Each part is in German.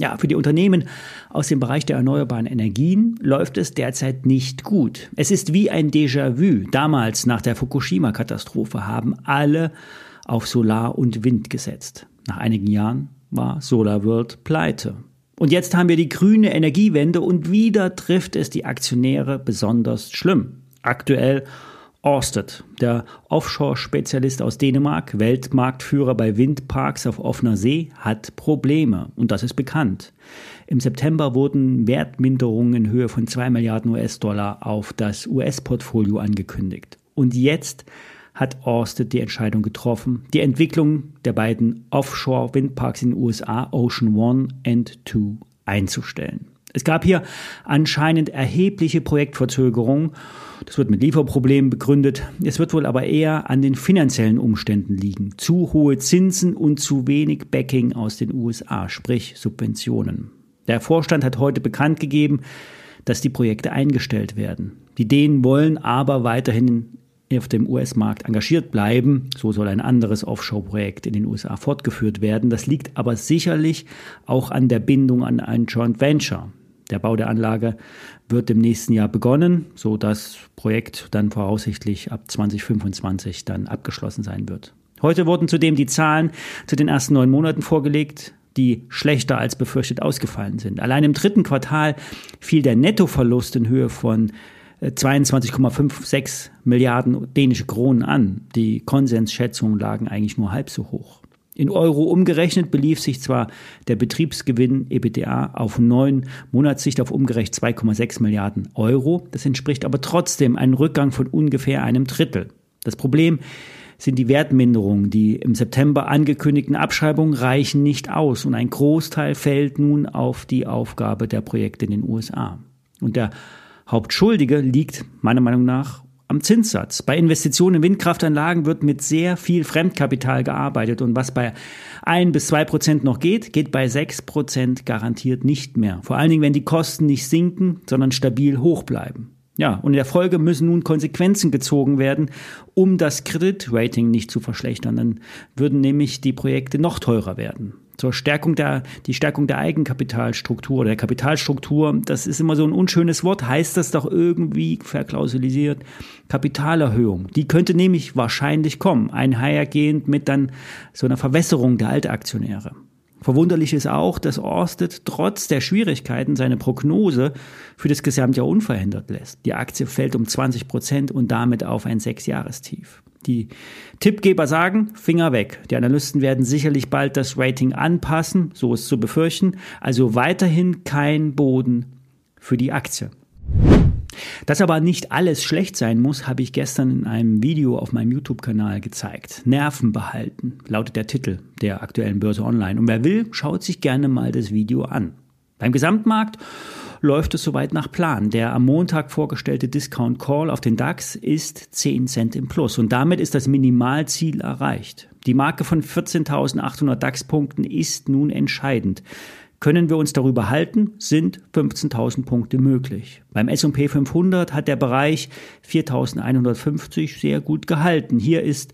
Ja, für die Unternehmen aus dem Bereich der erneuerbaren Energien läuft es derzeit nicht gut. Es ist wie ein Déjà-vu. Damals nach der Fukushima-Katastrophe haben alle auf Solar und Wind gesetzt. Nach einigen Jahren war SolarWorld pleite. Und jetzt haben wir die grüne Energiewende und wieder trifft es die Aktionäre besonders schlimm. Aktuell Ørsted, der Offshore-Spezialist aus Dänemark, Weltmarktführer bei Windparks auf offener See, hat Probleme und das ist bekannt. Im September wurden Wertminderungen in Höhe von 2 Milliarden US-Dollar auf das US-Portfolio angekündigt. Und jetzt hat Ørsted die Entscheidung getroffen, die Entwicklung der beiden Offshore-Windparks in den USA, Ocean One and Two, einzustellen. Es gab hier anscheinend erhebliche Projektverzögerungen. Das wird mit Lieferproblemen begründet. Es wird wohl aber eher an den finanziellen Umständen liegen. Zu hohe Zinsen und zu wenig Backing aus den USA, sprich Subventionen. Der Vorstand hat heute bekannt gegeben, dass die Projekte eingestellt werden. Die Dänen wollen aber weiterhin auf dem US-Markt engagiert bleiben. So soll ein anderes Offshore-Projekt in den USA fortgeführt werden. Das liegt aber sicherlich auch an der Bindung an ein Joint Venture. Der Bau der Anlage wird im nächsten Jahr begonnen, so das Projekt dann voraussichtlich ab 2025 dann abgeschlossen sein wird. Heute wurden zudem die Zahlen zu den ersten neun Monaten vorgelegt, die schlechter als befürchtet ausgefallen sind. Allein im dritten Quartal fiel der Nettoverlust in Höhe von 22,56 äh, Milliarden dänische Kronen an. Die Konsensschätzungen lagen eigentlich nur halb so hoch. In Euro umgerechnet belief sich zwar der Betriebsgewinn EBTA auf neun Monatssicht auf umgerechnet 2,6 Milliarden Euro. Das entspricht aber trotzdem einem Rückgang von ungefähr einem Drittel. Das Problem sind die Wertminderungen. Die im September angekündigten Abschreibungen reichen nicht aus und ein Großteil fällt nun auf die Aufgabe der Projekte in den USA. Und der Hauptschuldige liegt meiner Meinung nach am Zinssatz. Bei Investitionen in Windkraftanlagen wird mit sehr viel Fremdkapital gearbeitet und was bei ein bis zwei Prozent noch geht, geht bei sechs Prozent garantiert nicht mehr. Vor allen Dingen, wenn die Kosten nicht sinken, sondern stabil hoch bleiben. Ja, und in der Folge müssen nun Konsequenzen gezogen werden, um das Kreditrating nicht zu verschlechtern. Dann würden nämlich die Projekte noch teurer werden zur Stärkung der, die Stärkung der Eigenkapitalstruktur der Kapitalstruktur, das ist immer so ein unschönes Wort, heißt das doch irgendwie verklausulisiert Kapitalerhöhung. Die könnte nämlich wahrscheinlich kommen, einhergehend mit dann so einer Verwässerung der Altaktionäre. Verwunderlich ist auch, dass Orsted trotz der Schwierigkeiten seine Prognose für das Gesamtjahr unverändert lässt. Die Aktie fällt um 20 Prozent und damit auf ein Sechsjahrestief. Die Tippgeber sagen, Finger weg. Die Analysten werden sicherlich bald das Rating anpassen, so ist zu befürchten. Also weiterhin kein Boden für die Aktie. Dass aber nicht alles schlecht sein muss, habe ich gestern in einem Video auf meinem YouTube-Kanal gezeigt. Nerven behalten, lautet der Titel der aktuellen Börse Online. Und wer will, schaut sich gerne mal das Video an. Beim Gesamtmarkt läuft es soweit nach Plan. Der am Montag vorgestellte Discount Call auf den DAX ist 10 Cent im Plus und damit ist das Minimalziel erreicht. Die Marke von 14.800 DAX-Punkten ist nun entscheidend. Können wir uns darüber halten, sind 15.000 Punkte möglich. Beim S&P 500 hat der Bereich 4.150 sehr gut gehalten. Hier ist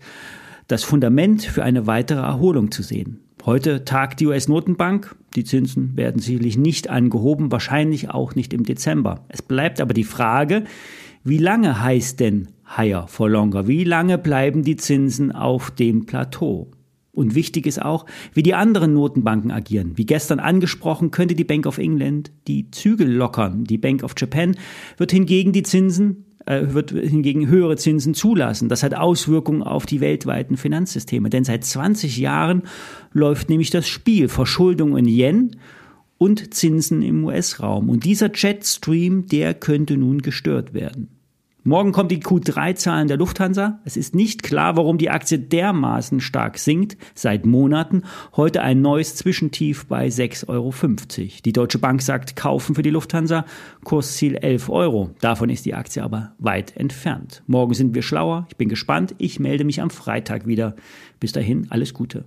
das Fundament für eine weitere Erholung zu sehen. Heute tagt die US-Notenbank. Die Zinsen werden sicherlich nicht angehoben, wahrscheinlich auch nicht im Dezember. Es bleibt aber die Frage, wie lange heißt denn higher for longer? Wie lange bleiben die Zinsen auf dem Plateau? Und wichtig ist auch, wie die anderen Notenbanken agieren. Wie gestern angesprochen, könnte die Bank of England die Zügel lockern. Die Bank of Japan wird hingegen die Zinsen äh, wird hingegen höhere Zinsen zulassen. Das hat Auswirkungen auf die weltweiten Finanzsysteme. Denn seit 20 Jahren läuft nämlich das Spiel Verschuldung in Yen und Zinsen im US-Raum. Und dieser Jetstream, der könnte nun gestört werden. Morgen kommt die Q3-Zahlen der Lufthansa. Es ist nicht klar, warum die Aktie dermaßen stark sinkt. Seit Monaten. Heute ein neues Zwischentief bei 6,50 Euro. Die Deutsche Bank sagt kaufen für die Lufthansa. Kursziel 11 Euro. Davon ist die Aktie aber weit entfernt. Morgen sind wir schlauer. Ich bin gespannt. Ich melde mich am Freitag wieder. Bis dahin alles Gute.